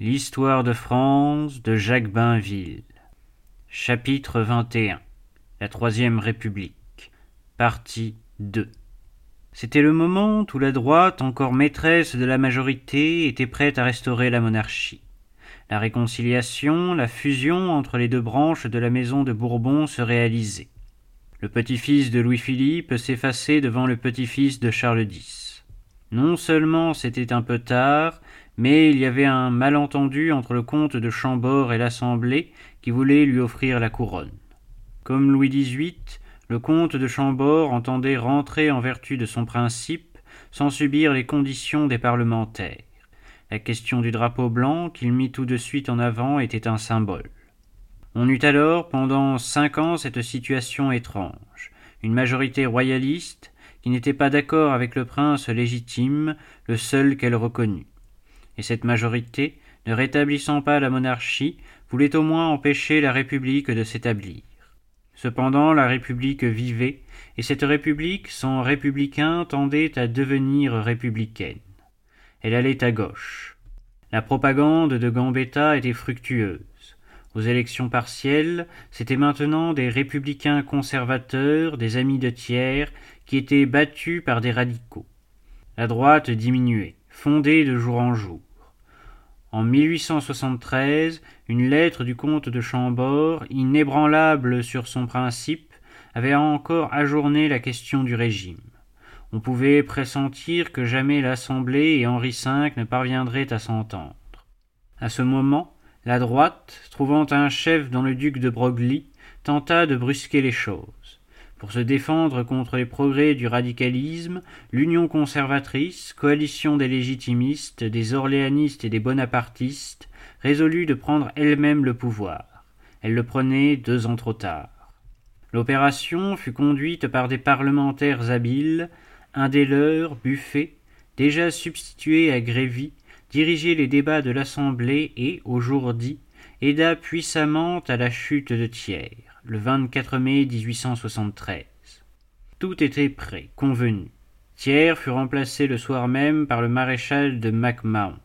L'histoire de France de Jacques Bainville. Chapitre 21 La Troisième République. Partie 2 C'était le moment où la droite, encore maîtresse de la majorité, était prête à restaurer la monarchie. La réconciliation, la fusion entre les deux branches de la maison de Bourbon se réalisait. Le petit-fils de Louis-Philippe s'effaçait devant le petit-fils de Charles X. Non seulement c'était un peu tard, mais il y avait un malentendu entre le comte de Chambord et l'Assemblée qui voulait lui offrir la couronne. Comme Louis XVIII, le comte de Chambord entendait rentrer en vertu de son principe sans subir les conditions des parlementaires. La question du drapeau blanc qu'il mit tout de suite en avant était un symbole. On eut alors pendant cinq ans cette situation étrange. Une majorité royaliste qui n'était pas d'accord avec le prince légitime, le seul qu'elle reconnut et cette majorité, ne rétablissant pas la monarchie, voulait au moins empêcher la République de s'établir. Cependant la République vivait, et cette République, sans républicains, tendait à devenir républicaine. Elle allait à gauche. La propagande de Gambetta était fructueuse. Aux élections partielles, c'étaient maintenant des républicains conservateurs, des amis de Thiers, qui étaient battus par des radicaux. La droite diminuait fondée de jour en jour. En 1873, une lettre du comte de Chambord, inébranlable sur son principe, avait encore ajourné la question du régime. On pouvait pressentir que jamais l'Assemblée et Henri V ne parviendraient à s'entendre. À ce moment, la droite, trouvant un chef dans le duc de Broglie, tenta de brusquer les choses. Pour se défendre contre les progrès du radicalisme, l'Union conservatrice, coalition des légitimistes, des orléanistes et des bonapartistes, résolut de prendre elle-même le pouvoir. Elle le prenait deux ans trop tard. L'opération fut conduite par des parlementaires habiles, un des leurs, Buffet, déjà substitué à Grévy, dirigeait les débats de l'Assemblée et, au jour dit, aida puissamment à la chute de Thiers le 24 mai 1873. Tout était prêt, convenu. Thiers fut remplacé le soir même par le maréchal de MacMahon.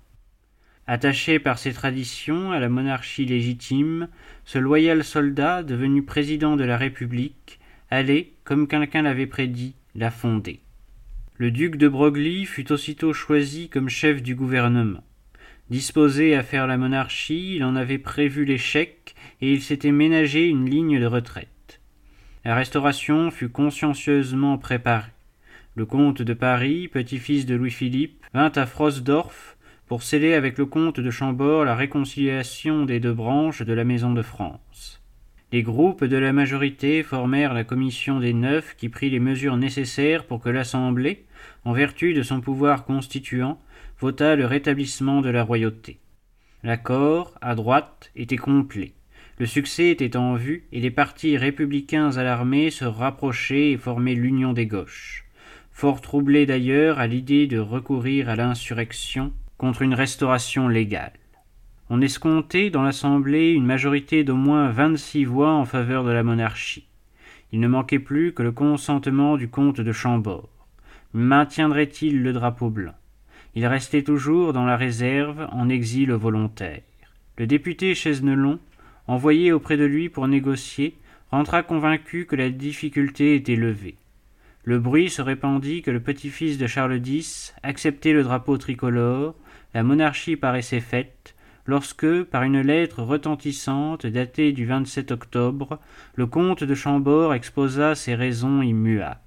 Attaché par ses traditions à la monarchie légitime, ce loyal soldat, devenu président de la République, allait, comme quelqu'un l'avait prédit, la fonder. Le duc de Broglie fut aussitôt choisi comme chef du gouvernement. Disposé à faire la monarchie, il en avait prévu l'échec et il s'était ménagé une ligne de retraite. La restauration fut consciencieusement préparée. Le comte de Paris, petit-fils de Louis-Philippe, vint à Frosdorf pour sceller avec le comte de Chambord la réconciliation des deux branches de la Maison de France. Les groupes de la majorité formèrent la commission des neuf qui prit les mesures nécessaires pour que l'Assemblée, en vertu de son pouvoir constituant, vota le rétablissement de la royauté. L'accord, à droite, était complet. Le succès était en vue, et les partis républicains à l'armée se rapprochaient et formaient l'union des gauches. Fort troublés d'ailleurs à l'idée de recourir à l'insurrection contre une restauration légale. On escomptait dans l'Assemblée une majorité d'au moins vingt-six voix en faveur de la monarchie. Il ne manquait plus que le consentement du comte de Chambord. Maintiendrait-il le drapeau blanc? Il restait toujours dans la réserve, en exil volontaire. Le député Chesnelon, envoyé auprès de lui pour négocier, rentra convaincu que la difficulté était levée. Le bruit se répandit que le petit-fils de Charles X acceptait le drapeau tricolore, la monarchie paraissait faite, lorsque, par une lettre retentissante datée du 27 octobre, le comte de Chambord exposa ses raisons immuables.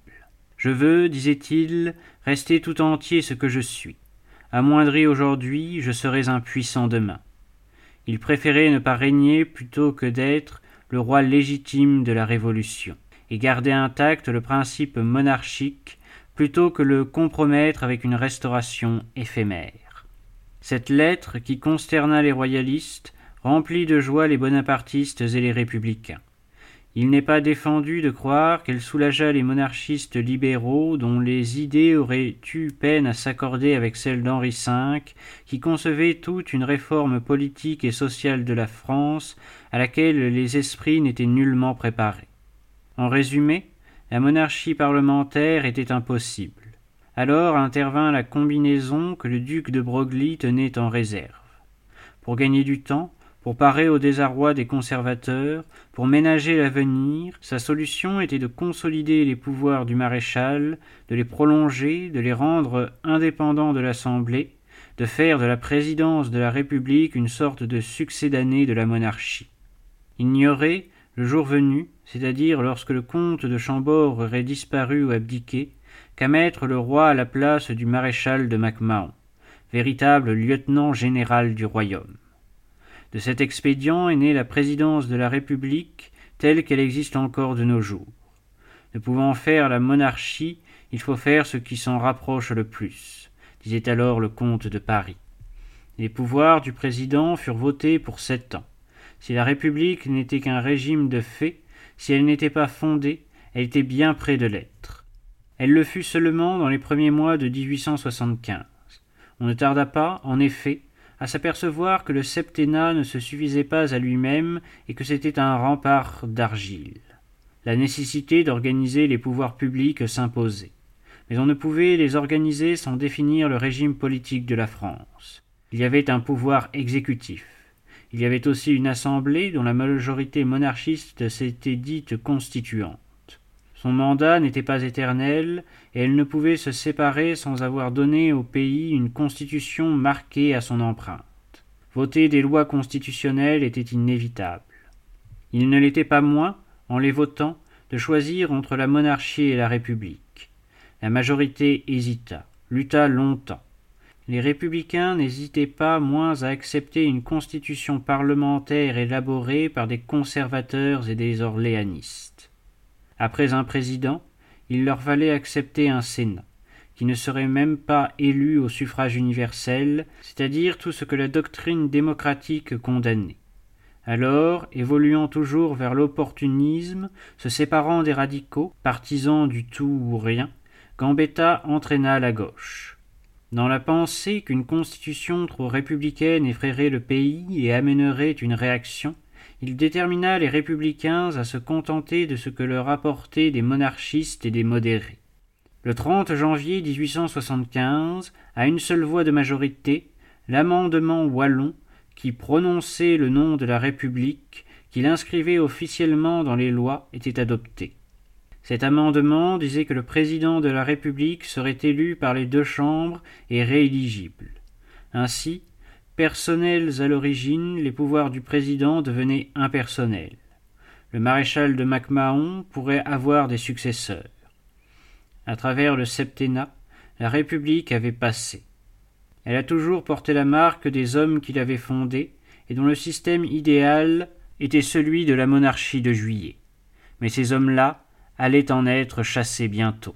Je veux, disait-il, rester tout entier ce que je suis. Amoindri aujourd'hui, je serais impuissant demain. Il préférait ne pas régner plutôt que d'être le roi légitime de la Révolution, et garder intact le principe monarchique plutôt que le compromettre avec une restauration éphémère. Cette lettre, qui consterna les royalistes, remplit de joie les bonapartistes et les républicains. Il n'est pas défendu de croire qu'elle soulageât les monarchistes libéraux dont les idées auraient eu peine à s'accorder avec celles d'Henri V, qui concevait toute une réforme politique et sociale de la France à laquelle les esprits n'étaient nullement préparés. En résumé, la monarchie parlementaire était impossible. Alors intervint la combinaison que le duc de Broglie tenait en réserve. pour gagner du temps, pour parer au désarroi des conservateurs, pour ménager l'avenir, sa solution était de consolider les pouvoirs du maréchal, de les prolonger, de les rendre indépendants de l'Assemblée, de faire de la présidence de la République une sorte de succédané de la monarchie. Il le jour venu, c'est-à-dire lorsque le comte de Chambord aurait disparu ou abdiqué, qu'à mettre le roi à la place du maréchal de MacMahon, véritable lieutenant général du royaume. De cet expédient est née la présidence de la République telle qu'elle existe encore de nos jours. Ne pouvant faire la monarchie, il faut faire ce qui s'en rapproche le plus, disait alors le comte de Paris. Les pouvoirs du président furent votés pour sept ans. Si la République n'était qu'un régime de fait, si elle n'était pas fondée, elle était bien près de l'être. Elle le fut seulement dans les premiers mois de 1875. On ne tarda pas, en effet, à s'apercevoir que le septennat ne se suffisait pas à lui-même et que c'était un rempart d'argile. La nécessité d'organiser les pouvoirs publics s'imposait. Mais on ne pouvait les organiser sans définir le régime politique de la France. Il y avait un pouvoir exécutif. Il y avait aussi une assemblée dont la majorité monarchiste s'était dite constituante. Son mandat n'était pas éternel, elle ne pouvait se séparer sans avoir donné au pays une constitution marquée à son empreinte. Voter des lois constitutionnelles était inévitable. Il ne l'était pas moins, en les votant, de choisir entre la monarchie et la République. La majorité hésita, lutta longtemps. Les républicains n'hésitaient pas moins à accepter une constitution parlementaire élaborée par des conservateurs et des orléanistes. Après un président, il leur fallait accepter un Sénat, qui ne serait même pas élu au suffrage universel, c'est-à-dire tout ce que la doctrine démocratique condamnait. Alors, évoluant toujours vers l'opportunisme, se séparant des radicaux, partisans du tout ou rien, Gambetta entraîna la gauche. Dans la pensée qu'une constitution trop républicaine effraierait le pays et amènerait une réaction, il détermina les républicains à se contenter de ce que leur apportaient des monarchistes et des modérés. Le 30 janvier 1875, à une seule voix de majorité, l'amendement wallon, qui prononçait le nom de la République, qui l'inscrivait officiellement dans les lois, était adopté. Cet amendement disait que le président de la République serait élu par les deux chambres et rééligible. Ainsi, Personnels à l'origine, les pouvoirs du président devenaient impersonnels. Le maréchal de MacMahon pourrait avoir des successeurs. À travers le septennat, la République avait passé. Elle a toujours porté la marque des hommes qui l'avaient fondée et dont le système idéal était celui de la monarchie de juillet. Mais ces hommes-là allaient en être chassés bientôt.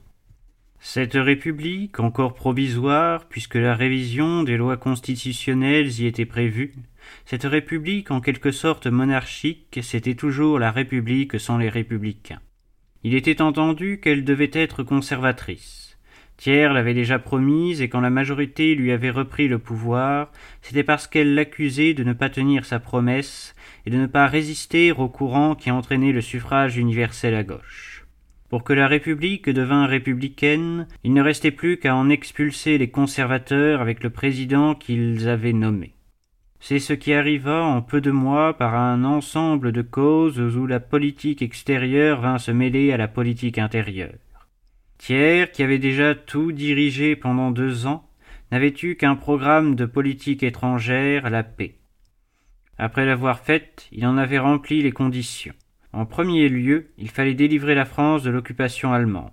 Cette république, encore provisoire, puisque la révision des lois constitutionnelles y était prévue, cette république en quelque sorte monarchique, c'était toujours la république sans les républicains. Il était entendu qu'elle devait être conservatrice. Thiers l'avait déjà promise, et quand la majorité lui avait repris le pouvoir, c'était parce qu'elle l'accusait de ne pas tenir sa promesse et de ne pas résister au courant qui entraînait le suffrage universel à gauche. Pour que la République devînt républicaine, il ne restait plus qu'à en expulser les conservateurs avec le président qu'ils avaient nommé. C'est ce qui arriva en peu de mois par un ensemble de causes où la politique extérieure vint se mêler à la politique intérieure. Thiers, qui avait déjà tout dirigé pendant deux ans, n'avait eu qu'un programme de politique étrangère, la paix. Après l'avoir faite, il en avait rempli les conditions. En premier lieu, il fallait délivrer la France de l'occupation allemande.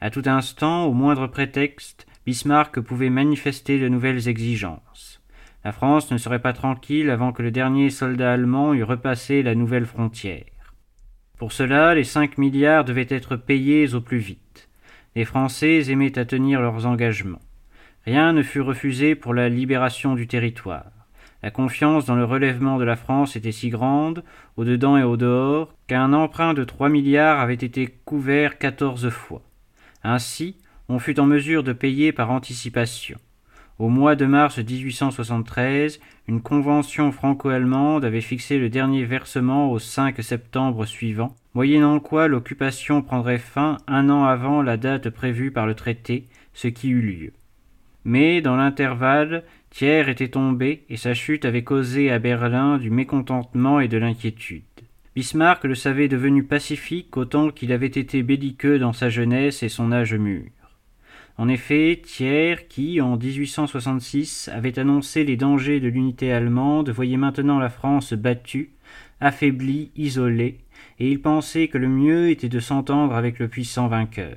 À tout instant, au moindre prétexte, Bismarck pouvait manifester de nouvelles exigences. La France ne serait pas tranquille avant que le dernier soldat allemand eût repassé la nouvelle frontière. Pour cela, les cinq milliards devaient être payés au plus vite. Les Français aimaient à tenir leurs engagements. Rien ne fut refusé pour la libération du territoire. La confiance dans le relèvement de la France était si grande, au dedans et au dehors, qu'un emprunt de trois milliards avait été couvert quatorze fois. Ainsi, on fut en mesure de payer par anticipation. Au mois de mars 1873, une convention franco-allemande avait fixé le dernier versement au 5 septembre suivant, moyennant quoi l'occupation prendrait fin un an avant la date prévue par le traité, ce qui eut lieu. Mais, dans l'intervalle, Thiers était tombé et sa chute avait causé à Berlin du mécontentement et de l'inquiétude. Bismarck le savait devenu pacifique autant qu'il avait été belliqueux dans sa jeunesse et son âge mûr. En effet, Thiers, qui, en 1866, avait annoncé les dangers de l'unité allemande, voyait maintenant la France battue, affaiblie, isolée, et il pensait que le mieux était de s'entendre avec le puissant vainqueur.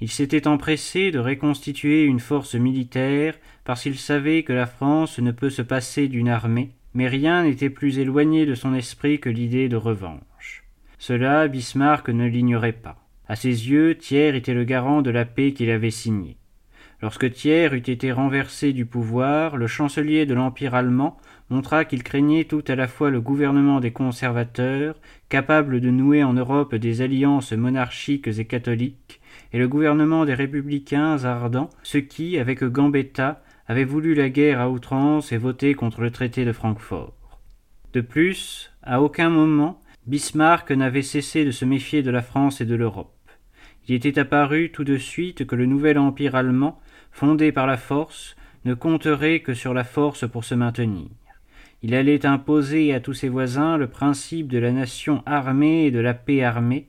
Il s'était empressé de reconstituer une force militaire parce qu'il savait que la France ne peut se passer d'une armée, mais rien n'était plus éloigné de son esprit que l'idée de revanche. Cela, Bismarck ne l'ignorait pas. À ses yeux, Thiers était le garant de la paix qu'il avait signée. Lorsque Thiers eut été renversé du pouvoir, le chancelier de l'Empire allemand montra qu'il craignait tout à la fois le gouvernement des conservateurs, capable de nouer en Europe des alliances monarchiques et catholiques, et le gouvernement des républicains ardents, ceux qui, avec Gambetta, avaient voulu la guerre à outrance et voté contre le traité de Francfort. De plus, à aucun moment, Bismarck n'avait cessé de se méfier de la France et de l'Europe. Il était apparu tout de suite que le nouvel empire allemand, fondé par la force, ne compterait que sur la force pour se maintenir. Il allait imposer à tous ses voisins le principe de la nation armée et de la paix armée,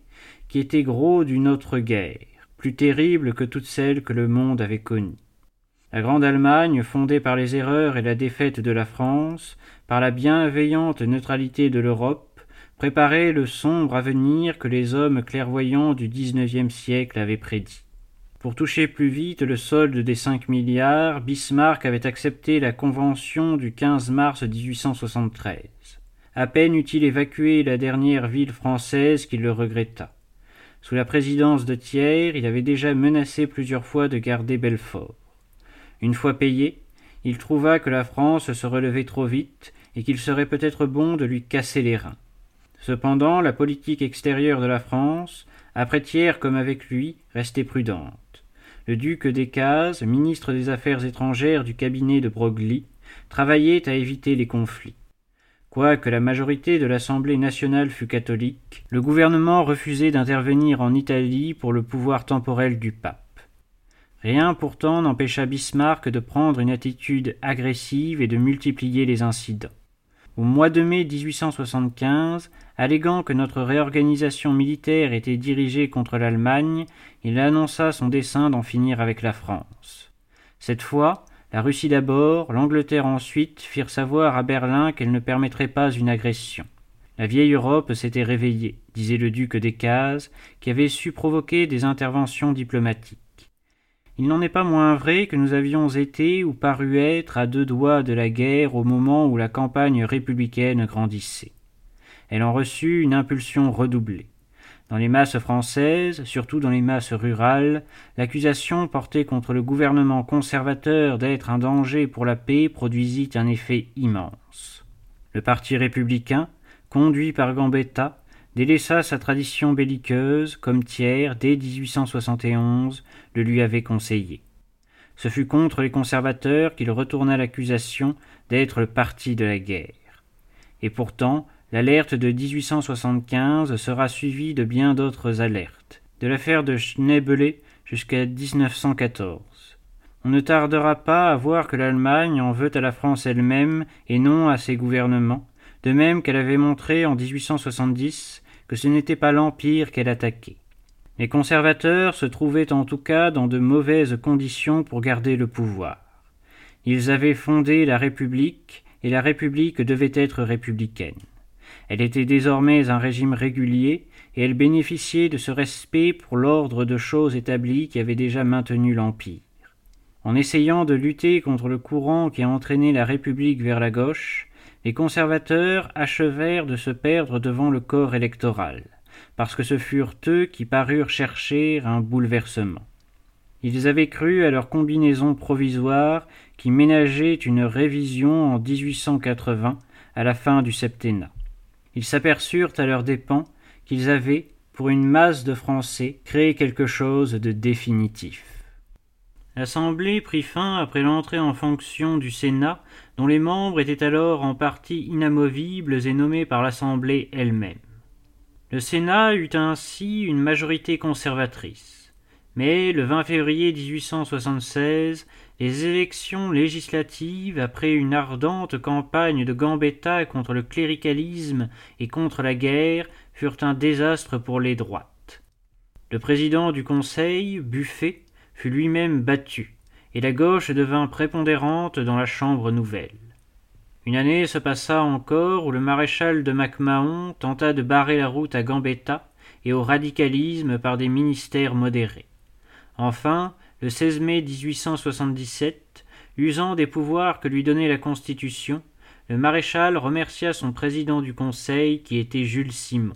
qui était gros d'une autre guerre, plus terrible que toutes celles que le monde avait connues. La grande Allemagne, fondée par les erreurs et la défaite de la France, par la bienveillante neutralité de l'Europe, préparait le sombre avenir que les hommes clairvoyants du XIXe siècle avaient prédit. Pour toucher plus vite le solde des cinq milliards, Bismarck avait accepté la convention du 15 mars 1873. À peine eut-il évacué la dernière ville française qu'il le regretta. Sous la présidence de Thiers, il avait déjà menacé plusieurs fois de garder Belfort. Une fois payé, il trouva que la France se relevait trop vite et qu'il serait peut-être bon de lui casser les reins. Cependant, la politique extérieure de la France, après Thiers comme avec lui, restait prudente. Le duc Decazes, ministre des Affaires étrangères du cabinet de Broglie, travaillait à éviter les conflits. Quoique la majorité de l'Assemblée nationale fût catholique, le gouvernement refusait d'intervenir en Italie pour le pouvoir temporel du pape. Rien pourtant n'empêcha Bismarck de prendre une attitude agressive et de multiplier les incidents. Au mois de mai 1875, alléguant que notre réorganisation militaire était dirigée contre l'Allemagne, il annonça son dessein d'en finir avec la France. Cette fois, la Russie d'abord, l'Angleterre ensuite firent savoir à Berlin qu'elle ne permettrait pas une agression. La vieille Europe s'était réveillée, disait le duc Decazes, qui avait su provoquer des interventions diplomatiques. Il n'en est pas moins vrai que nous avions été ou paru être à deux doigts de la guerre au moment où la campagne républicaine grandissait. Elle en reçut une impulsion redoublée. Dans les masses françaises, surtout dans les masses rurales, l'accusation portée contre le gouvernement conservateur d'être un danger pour la paix produisit un effet immense. Le parti républicain, conduit par Gambetta, délaissa sa tradition belliqueuse, comme Thiers, dès 1871, le lui avait conseillé. Ce fut contre les conservateurs qu'il retourna l'accusation d'être le parti de la guerre. Et pourtant, l'alerte de 1875 sera suivie de bien d'autres alertes, de l'affaire de Schneebele jusqu'à 1914. On ne tardera pas à voir que l'Allemagne en veut à la France elle-même et non à ses gouvernements, de même qu'elle avait montré en 1870 que ce n'était pas l'Empire qu'elle attaquait. Les conservateurs se trouvaient en tout cas dans de mauvaises conditions pour garder le pouvoir. Ils avaient fondé la République, et la République devait être républicaine. Elle était désormais un régime régulier, et elle bénéficiait de ce respect pour l'ordre de choses établi qui avait déjà maintenu l'Empire. En essayant de lutter contre le courant qui a entraîné la République vers la gauche, les conservateurs achevèrent de se perdre devant le corps électoral, parce que ce furent eux qui parurent chercher un bouleversement. Ils avaient cru à leur combinaison provisoire qui ménageait une révision en 1880 à la fin du septennat. Ils s'aperçurent à leurs dépens qu'ils avaient, pour une masse de Français, créé quelque chose de définitif. L'Assemblée prit fin après l'entrée en fonction du Sénat, dont les membres étaient alors en partie inamovibles et nommés par l'Assemblée elle-même. Le Sénat eut ainsi une majorité conservatrice. Mais le 20 février 1876, les élections législatives, après une ardente campagne de Gambetta contre le cléricalisme et contre la guerre, furent un désastre pour les droites. Le président du Conseil, Buffet, fut lui-même battu, et la gauche devint prépondérante dans la Chambre nouvelle. Une année se passa encore où le maréchal de MacMahon tenta de barrer la route à Gambetta et au radicalisme par des ministères modérés. Enfin, le 16 mai 1877, usant des pouvoirs que lui donnait la Constitution, le maréchal remercia son président du Conseil qui était Jules Simon.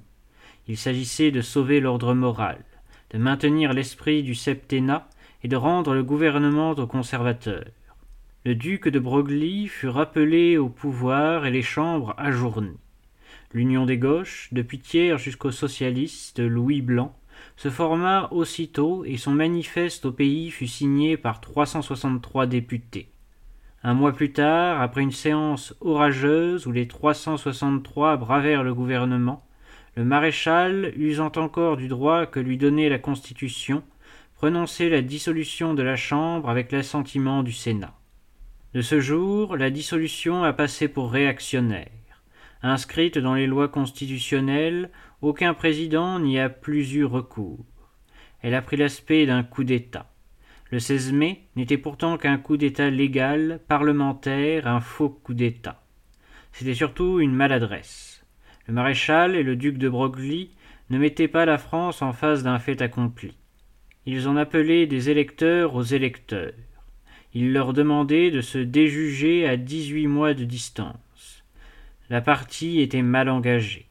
Il s'agissait de sauver l'ordre moral, de maintenir l'esprit du septennat et de rendre le gouvernement aux conservateurs. Le duc de Broglie fut rappelé au pouvoir et les chambres ajournées. L'Union des gauches, depuis Thiers jusqu'au socialiste Louis Blanc, se forma aussitôt et son manifeste au pays fut signé par 363 députés. Un mois plus tard, après une séance orageuse où les 363 bravèrent le gouvernement, le maréchal, usant encore du droit que lui donnait la Constitution, prononçait la dissolution de la Chambre avec l'assentiment du Sénat. De ce jour, la dissolution a passé pour réactionnaire. Inscrite dans les lois constitutionnelles, aucun président n'y a plus eu recours. Elle a pris l'aspect d'un coup d'État. Le 16 mai n'était pourtant qu'un coup d'État légal, parlementaire, un faux coup d'État. C'était surtout une maladresse. Le maréchal et le duc de Broglie ne mettaient pas la France en face d'un fait accompli. Ils en appelaient des électeurs aux électeurs il leur demandait de se déjuger à dix-huit mois de distance. La partie était mal engagée.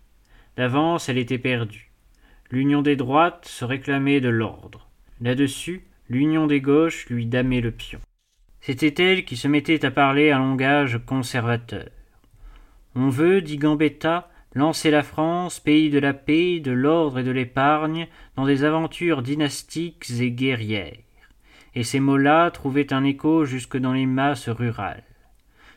D'avance, elle était perdue. L'union des droites se réclamait de l'ordre. Là-dessus, l'union des gauches lui damait le pion. C'était elle qui se mettait à parler un langage conservateur. On veut, dit Gambetta, lancer la France, pays de la paix, de l'ordre et de l'épargne, dans des aventures dynastiques et guerrières et ces mots-là trouvaient un écho jusque dans les masses rurales.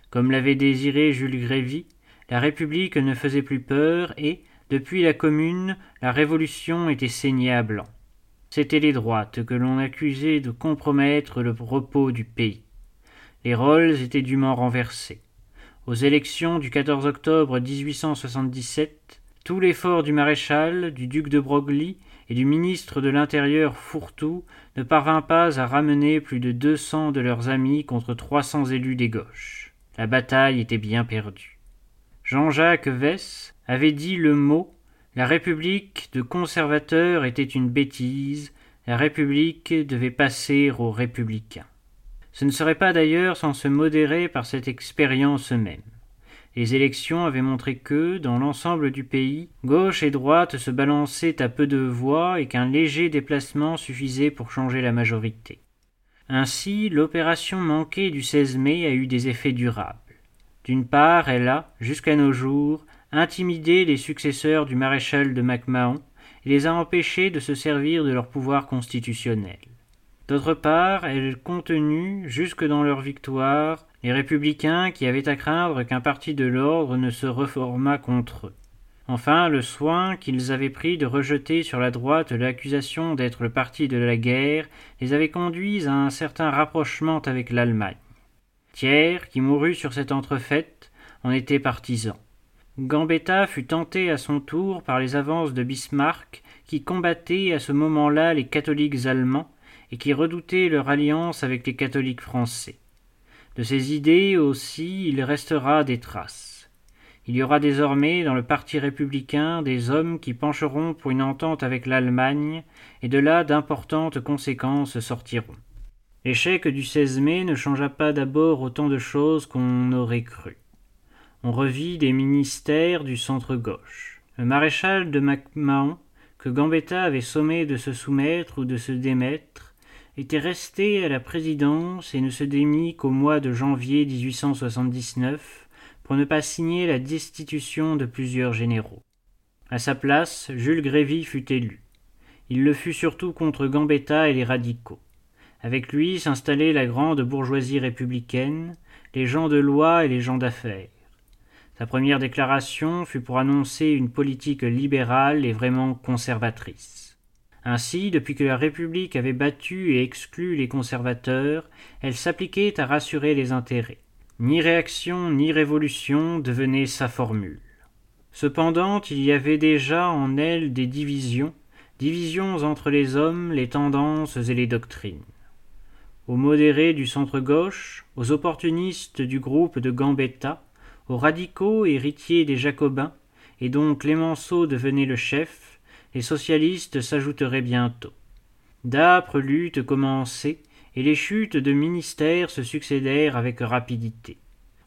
Comme l'avait désiré Jules Grévy, la République ne faisait plus peur et, depuis la Commune, la Révolution était saignée à blanc. C'étaient les droites que l'on accusait de compromettre le repos du pays. Les rôles étaient dûment renversés. Aux élections du 14 octobre 1877, tout l'effort du maréchal, du duc de Broglie et du ministre de l'Intérieur Fourtou ne parvint pas à ramener plus de deux cents de leurs amis contre trois cents élus des gauches. La bataille était bien perdue. Jean-Jacques Vess avait dit le mot La République de conservateurs était une bêtise, la République devait passer aux républicains. Ce ne serait pas d'ailleurs sans se modérer par cette expérience même. Les élections avaient montré que, dans l'ensemble du pays, gauche et droite se balançaient à peu de voix et qu'un léger déplacement suffisait pour changer la majorité. Ainsi, l'opération manquée du 16 mai a eu des effets durables. D'une part, elle a, jusqu'à nos jours, intimidé les successeurs du maréchal de MacMahon et les a empêchés de se servir de leur pouvoir constitutionnel. D'autre part, elle contenu, jusque dans leur victoire, les républicains qui avaient à craindre qu'un parti de l'ordre ne se reformât contre eux. Enfin, le soin qu'ils avaient pris de rejeter sur la droite l'accusation d'être le parti de la guerre les avait conduits à un certain rapprochement avec l'Allemagne. Thiers, qui mourut sur cette entrefaite, en était partisan. Gambetta fut tenté à son tour par les avances de Bismarck, qui combattait à ce moment-là les catholiques allemands et qui redoutaient leur alliance avec les catholiques français. De ces idées aussi il restera des traces. Il y aura désormais dans le parti républicain des hommes qui pencheront pour une entente avec l'Allemagne, et de là d'importantes conséquences sortiront. L'échec du 16 mai ne changea pas d'abord autant de choses qu'on aurait cru. On revit des ministères du centre-gauche. Le maréchal de MacMahon, que Gambetta avait sommé de se soumettre ou de se démettre, était resté à la présidence et ne se démit qu'au mois de janvier 1879 pour ne pas signer la destitution de plusieurs généraux. À sa place, Jules Grévy fut élu. Il le fut surtout contre Gambetta et les radicaux. Avec lui s'installait la grande bourgeoisie républicaine, les gens de loi et les gens d'affaires. Sa première déclaration fut pour annoncer une politique libérale et vraiment conservatrice. Ainsi, depuis que la République avait battu et exclu les conservateurs, elle s'appliquait à rassurer les intérêts. Ni réaction ni révolution devenait sa formule. Cependant, il y avait déjà en elle des divisions, divisions entre les hommes, les tendances et les doctrines. Aux modérés du centre-gauche, aux opportunistes du groupe de Gambetta, aux radicaux héritiers des Jacobins, et dont Clémenceau devenait le chef, les socialistes s'ajouteraient bientôt. D'âpres luttes commençaient, et les chutes de ministères se succédèrent avec rapidité.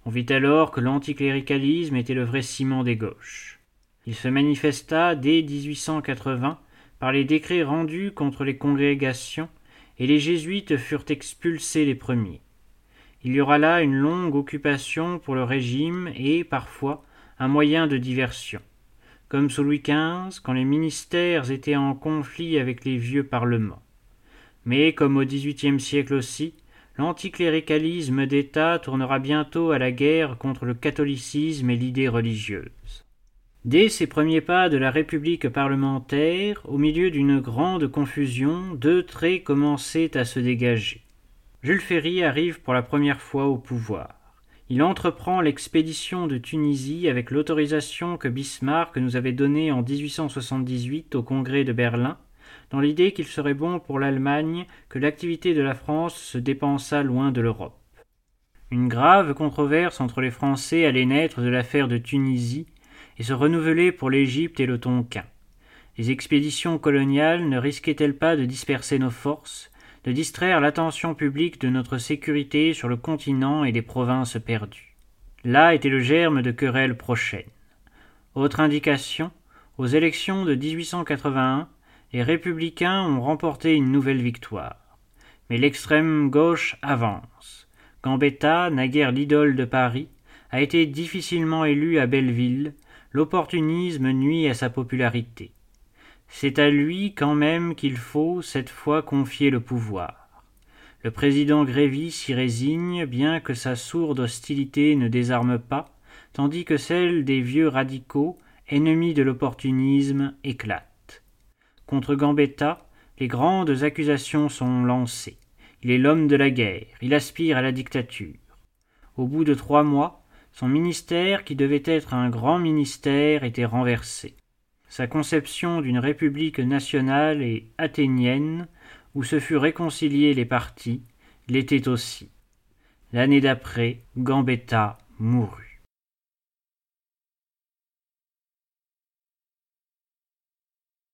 On vit alors que l'anticléricalisme était le vrai ciment des gauches. Il se manifesta dès 1880 par les décrets rendus contre les congrégations, et les jésuites furent expulsés les premiers. Il y aura là une longue occupation pour le régime et, parfois, un moyen de diversion. Comme sous Louis XV, quand les ministères étaient en conflit avec les vieux parlements. Mais, comme au XVIIIe siècle aussi, l'anticléricalisme d'État tournera bientôt à la guerre contre le catholicisme et l'idée religieuse. Dès ces premiers pas de la République parlementaire, au milieu d'une grande confusion, deux traits commençaient à se dégager. Jules Ferry arrive pour la première fois au pouvoir. Il entreprend l'expédition de Tunisie avec l'autorisation que Bismarck nous avait donnée en 1878 au Congrès de Berlin dans l'idée qu'il serait bon pour l'Allemagne que l'activité de la France se dépensât loin de l'Europe. Une grave controverse entre les Français allait naître de l'affaire de Tunisie et se renouveler pour l'Égypte et le Tonkin. Les expéditions coloniales ne risquaient-elles pas de disperser nos forces, de distraire l'attention publique de notre sécurité sur le continent et les provinces perdues? Là était le germe de querelles prochaines. Autre indication, aux élections de 1881, les républicains ont remporté une nouvelle victoire. Mais l'extrême gauche avance. Gambetta, naguère l'idole de Paris, a été difficilement élu à Belleville, l'opportunisme nuit à sa popularité. C'est à lui quand même qu'il faut cette fois confier le pouvoir. Le président Grévy s'y résigne, bien que sa sourde hostilité ne désarme pas, tandis que celle des vieux radicaux, ennemis de l'opportunisme, éclate. Contre Gambetta, les grandes accusations sont lancées. Il est l'homme de la guerre, il aspire à la dictature. Au bout de trois mois, son ministère, qui devait être un grand ministère, était renversé. Sa conception d'une république nationale et athénienne, où se furent réconciliés les partis, l'était aussi. L'année d'après, Gambetta mourut.